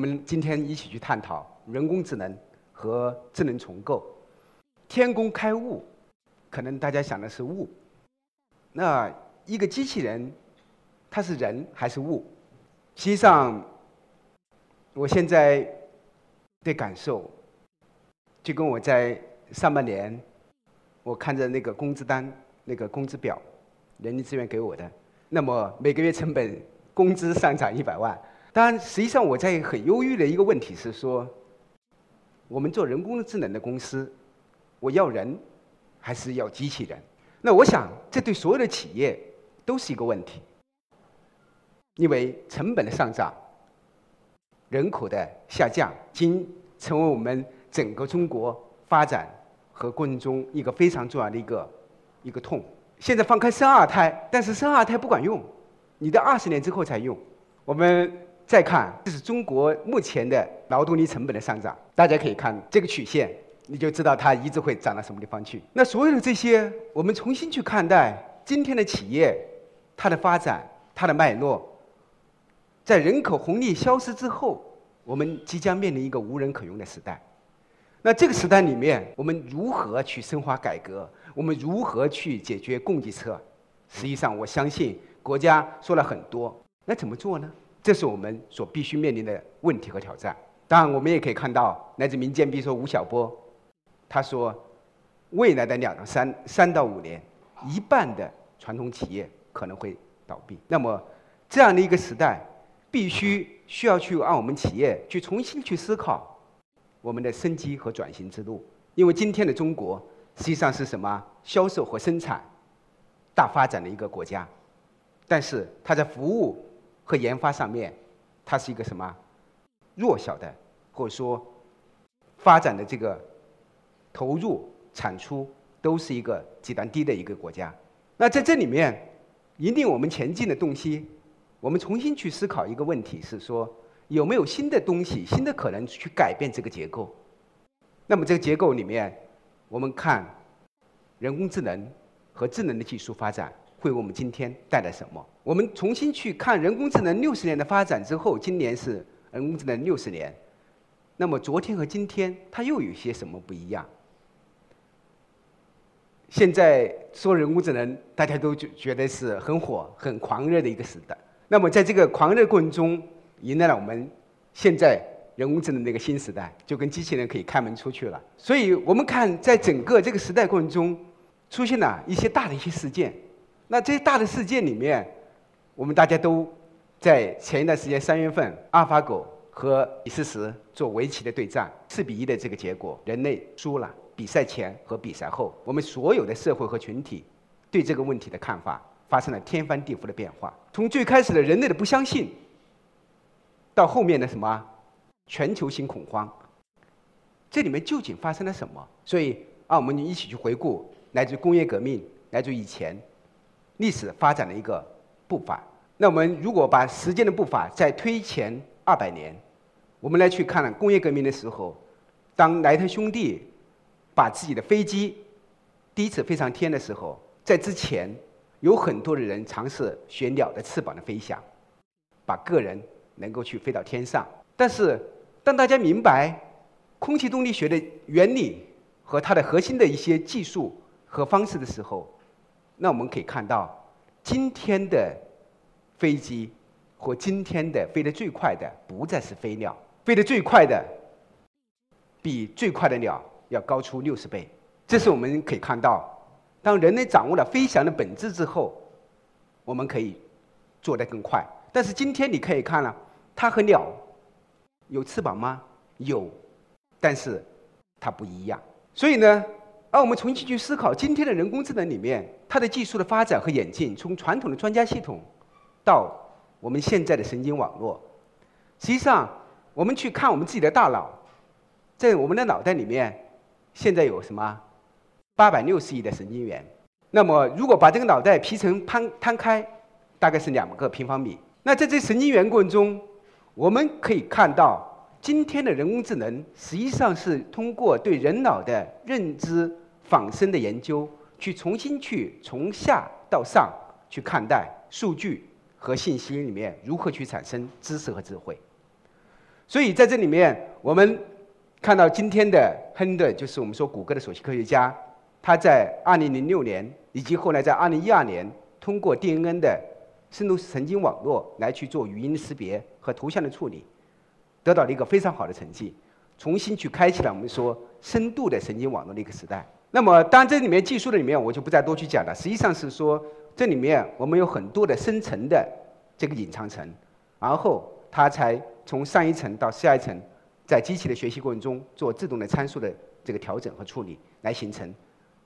我们今天一起去探讨人工智能和智能重构。天工开物，可能大家想的是物，那一个机器人，它是人还是物？实际上，我现在的感受，就跟我在上半年，我看着那个工资单、那个工资表，人力资源给我的，那么每个月成本工资上涨一百万。当然，实际上我在很忧郁的一个问题是说，我们做人工智能的公司，我要人还是要机器人？那我想，这对所有的企业都是一个问题，因为成本的上涨、人口的下降，经成为我们整个中国发展和过程中一个非常重要的一个一个痛。现在放开生二胎，但是生二胎不管用，你得二十年之后才用。我们。再看，这是中国目前的劳动力成本的上涨，大家可以看这个曲线，你就知道它一直会涨到什么地方去。那所有的这些，我们重新去看待今天的企业，它的发展，它的脉络，在人口红利消失之后，我们即将面临一个无人可用的时代。那这个时代里面，我们如何去深化改革？我们如何去解决供给侧？实际上，我相信国家说了很多，那怎么做呢？这是我们所必须面临的问题和挑战。当然，我们也可以看到来自民间，比如说吴晓波，他说，未来的两到三三到五年，一半的传统企业可能会倒闭。那么，这样的一个时代，必须需要去让我们企业去重新去思考我们的生机和转型之路。因为今天的中国实际上是什么？销售和生产大发展的一个国家，但是它在服务。和研发上面，它是一个什么弱小的，或者说发展的这个投入产出都是一个极端低的一个国家。那在这里面引领我们前进的东西，我们重新去思考一个问题是说，有没有新的东西、新的可能去改变这个结构？那么这个结构里面，我们看人工智能和智能的技术发展。会为我们今天带来什么？我们重新去看人工智能六十年的发展之后，今年是人工智能六十年。那么昨天和今天，它又有些什么不一样？现在说人工智能，大家都觉觉得是很火、很狂热的一个时代。那么在这个狂热过程中，迎来了我们现在人工智能的一个新时代，就跟机器人可以开门出去了。所以我们看，在整个这个时代过程中，出现了一些大的一些事件。那这些大的事件里面，我们大家都在前一段时间三月份，阿尔法狗和李世石做围棋的对战，四比一的这个结果，人类输了。比赛前和比赛后，我们所有的社会和群体对这个问题的看法发生了天翻地覆的变化。从最开始的人类的不相信，到后面的什么全球性恐慌，这里面究竟发生了什么？所以，让我们一起去回顾来自工业革命，来自以前。历史发展的一个步伐。那我们如果把时间的步伐再推前二百年，我们来去看工业革命的时候，当莱特兄弟把自己的飞机第一次飞上天的时候，在之前有很多的人尝试学鸟的翅膀的飞翔，把个人能够去飞到天上。但是当大家明白空气动力学的原理和它的核心的一些技术和方式的时候，那我们可以看到，今天的飞机和今天的飞得最快的不再是飞鸟，飞得最快的比最快的鸟要高出六十倍。这是我们可以看到，当人类掌握了飞翔的本质之后，我们可以做得更快。但是今天你可以看了，它和鸟有翅膀吗？有，但是它不一样。所以呢？而我们重新去思考，今天的人工智能里面，它的技术的发展和演进，从传统的专家系统，到我们现在的神经网络，实际上，我们去看我们自己的大脑，在我们的脑袋里面，现在有什么八百六十亿的神经元。那么，如果把这个脑袋皮层摊摊开，大概是两个平方米。那在这神经元过程中，我们可以看到，今天的人工智能实际上是通过对人脑的认知。仿生的研究，去重新去从下到上去看待数据和信息里面如何去产生知识和智慧。所以在这里面，我们看到今天的亨顿，就是我们说谷歌的首席科学家，他在2006年以及后来在2012年，通过 DNA 的深度神经网络来去做语音识别和图像的处理，得到了一个非常好的成绩，重新去开启了我们说深度的神经网络的一个时代。那么，当这里面技术的里面，我就不再多去讲了。实际上是说，这里面我们有很多的深层的这个隐藏层，然后它才。从上一层到下一层，在机器的学习过程中做自动的参数的这个调整和处理，来形成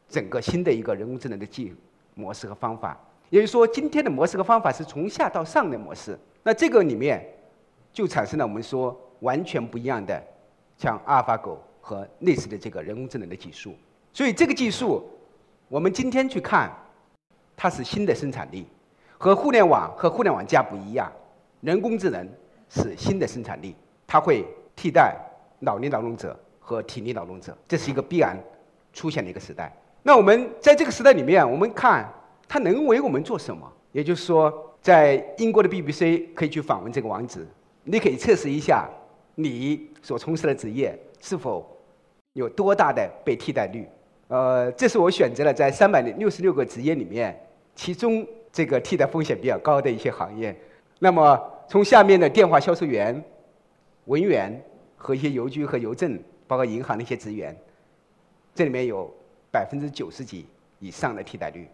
整个新的一个人工智能的技模式和方法。也就是说，今天的模式和方法是从下到上的模式。那这个里面就产生了我们说完全不一样的，像阿尔法狗和类似的这个人工智能的技术。所以这个技术，我们今天去看，它是新的生产力，和互联网和互联网加不一样，人工智能。是新的生产力，它会替代脑力劳动者和体力劳动者，这是一个必然出现的一个时代。那我们在这个时代里面，我们看它能为我们做什么？也就是说，在英国的 BBC 可以去访问这个网址，你可以测试一下你所从事的职业是否有多大的被替代率。呃，这是我选择了在三百六十六个职业里面，其中这个替代风险比较高的一些行业。那么从下面的电话销售员、文员和一些邮局和邮政，包括银行的一些职员，这里面有百分之九十几以上的替代率。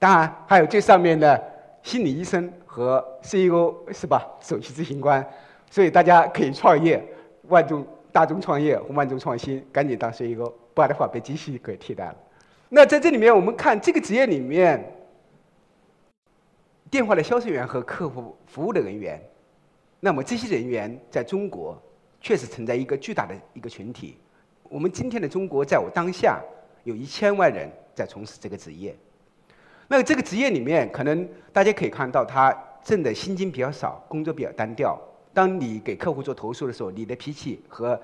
当然，还有最上面的心理医生和 CEO 是吧？首席执行官，所以大家可以创业，万众大众创业和万众创新，赶紧当 CEO，不然的话被机器给替代了。那在这里面，我们看这个职业里面。电话的销售员和客户服务的人员，那么这些人员在中国确实存在一个巨大的一个群体。我们今天的中国，在我当下有一千万人在从事这个职业。那这个职业里面，可能大家可以看到，他挣的薪金比较少，工作比较单调。当你给客户做投诉的时候，你的脾气和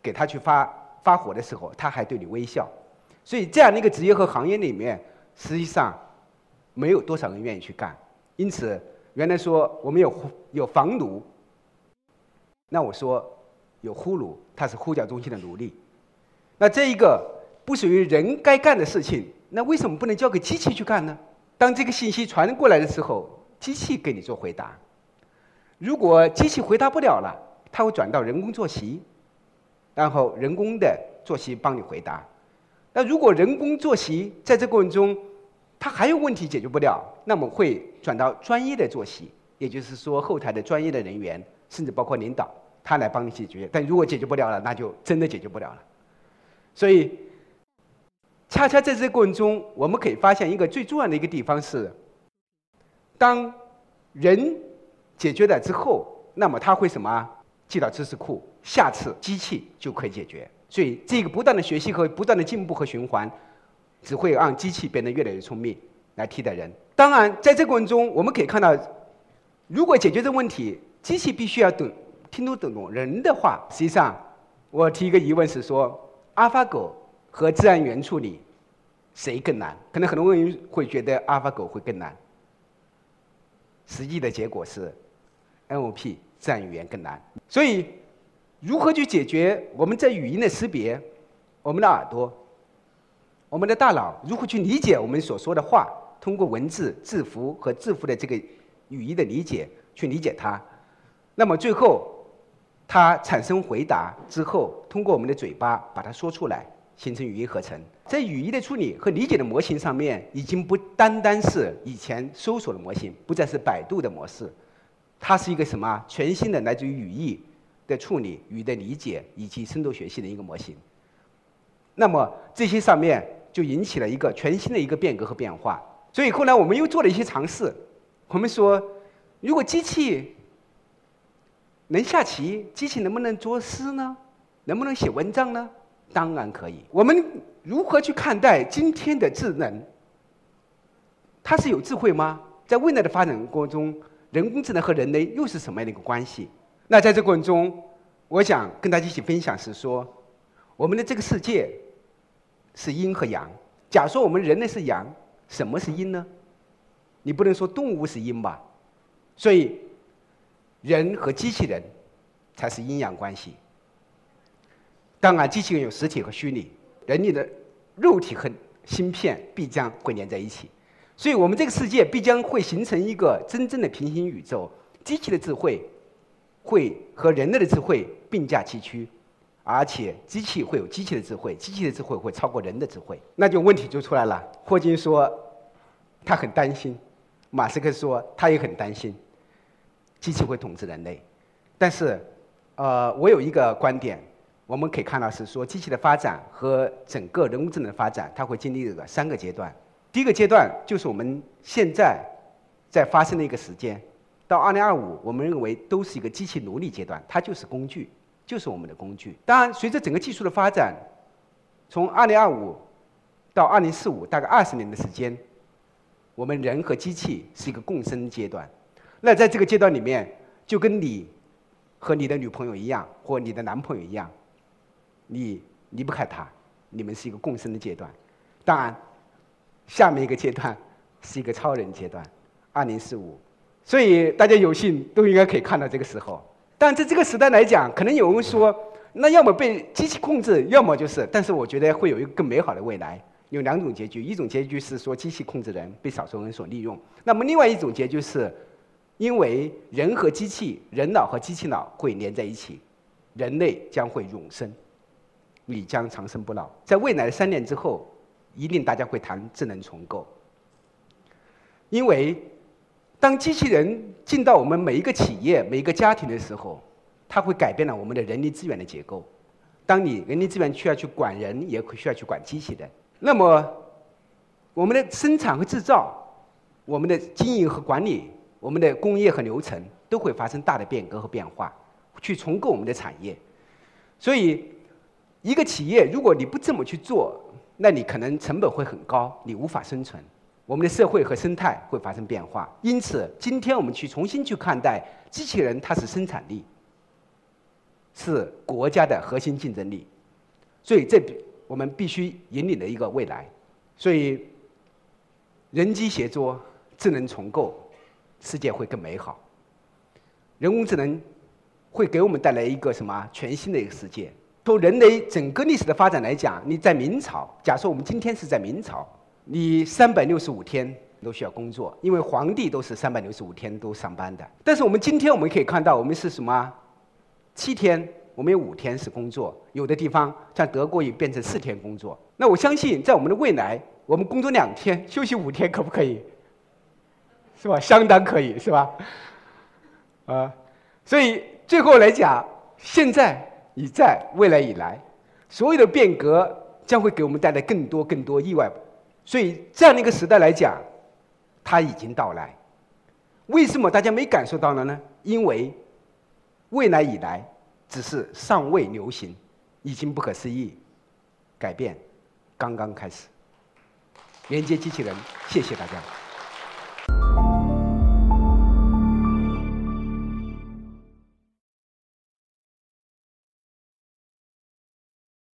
给他去发发火的时候，他还对你微笑。所以这样的一个职业和行业里面，实际上。没有多少人愿意去干，因此原来说我们有有房奴，那我说有呼噜，他是呼叫中心的奴隶。那这一个不属于人该干的事情，那为什么不能交给机器去干呢？当这个信息传过来的时候，机器给你做回答。如果机器回答不了了，它会转到人工坐席，然后人工的坐席帮你回答。那如果人工坐席在这过程中，他还有问题解决不了，那么会转到专业的坐席，也就是说后台的专业的人员，甚至包括领导，他来帮你解决。但如果解决不了了，那就真的解决不了了。所以，恰恰在这过程中，我们可以发现一个最重要的一个地方是，当人解决了之后，那么他会什么？记到知识库，下次机器就可以解决。所以，这个不断的学习和不断的进步和循环。只会让机器变得越来越聪明，来替代人。当然，在这个过程中，我们可以看到，如果解决这个问题，机器必须要懂、听懂懂懂人的话。实际上，我提一个疑问是说，阿尔法狗和自然语言处理，谁更难？可能很多人会觉得阿尔法狗会更难。实际的结果是，NLP 自然语言更难。所以，如何去解决我们在语音的识别，我们的耳朵？我们的大脑如何去理解我们所说的话？通过文字、字符和字符的这个语义的理解去理解它。那么最后，它产生回答之后，通过我们的嘴巴把它说出来，形成语音合成。在语义的处理和理解的模型上面，已经不单单是以前搜索的模型，不再是百度的模式，它是一个什么全新的来自于语义的处理、语的理解以及深度学习的一个模型。那么这些上面。就引起了一个全新的一个变革和变化，所以后来我们又做了一些尝试。我们说，如果机器能下棋，机器能不能作诗呢？能不能写文章呢？当然可以。我们如何去看待今天的智能？它是有智慧吗？在未来的发展过程中，人工智能和人类又是什么样的一个关系？那在这过程中，我想跟大家一起分享是说，我们的这个世界。是阴和阳。假说我们人类是阳，什么是阴呢？你不能说动物是阴吧？所以，人和机器人才是阴阳关系。当然，机器人有实体和虚拟，人类的肉体和芯片必将会连在一起，所以我们这个世界必将会形成一个真正的平行宇宙。机器的智慧会和人类的智慧并驾齐驱，而且机器会有机器的智慧，机器的智慧会超过人的智慧。那就问题就出来了。霍金说他很担心，马斯克说他也很担心，机器会统治人类。但是，呃，我有一个观点，我们可以看到是说，机器的发展和整个人工智能的发展，它会经历这个三个阶段。第一个阶段就是我们现在在发生的一个时间。到二零二五，我们认为都是一个机器奴隶阶段，它就是工具，就是我们的工具。当然，随着整个技术的发展，从二零二五到二零四五，大概二十年的时间，我们人和机器是一个共生阶段。那在这个阶段里面，就跟你和你的女朋友一样，或你的男朋友一样，你离不开他，你们是一个共生的阶段。当然，下面一个阶段是一个超人阶段，二零四五。所以大家有幸都应该可以看到这个时候，但在这个时代来讲，可能有人说，那要么被机器控制，要么就是，但是我觉得会有一个更美好的未来。有两种结局，一种结局是说机器控制人，被少数人所利用；那么另外一种结局是，因为人和机器、人脑和机器脑会连在一起，人类将会永生，你将长生不老。在未来的三年之后，一定大家会谈智能重构，因为。当机器人进到我们每一个企业、每一个家庭的时候，它会改变了我们的人力资源的结构。当你人力资源需要去管人，也需要去管机器人。那么，我们的生产和制造、我们的经营和管理、我们的工业和流程都会发生大的变革和变化，去重构我们的产业。所以，一个企业如果你不这么去做，那你可能成本会很高，你无法生存。我们的社会和生态会发生变化，因此，今天我们去重新去看待机器人，它是生产力，是国家的核心竞争力，所以这我们必须引领的一个未来。所以，人机协作、智能重构，世界会更美好。人工智能会给我们带来一个什么全新的一个世界？从人类整个历史的发展来讲，你在明朝，假设我们今天是在明朝。你三百六十五天都需要工作，因为皇帝都是三百六十五天都上班的。但是我们今天我们可以看到，我们是什么？七天，我们有五天是工作。有的地方像德国也变成四天工作。那我相信，在我们的未来，我们工作两天，休息五天，可不可以？是吧？相当可以，是吧？啊，所以最后来讲，现在已在，未来以来，所有的变革将会给我们带来更多更多意外。所以，这样的一个时代来讲，它已经到来。为什么大家没感受到了呢？因为未来以来只是尚未流行，已经不可思议，改变刚刚开始。连接机器人，谢谢大家。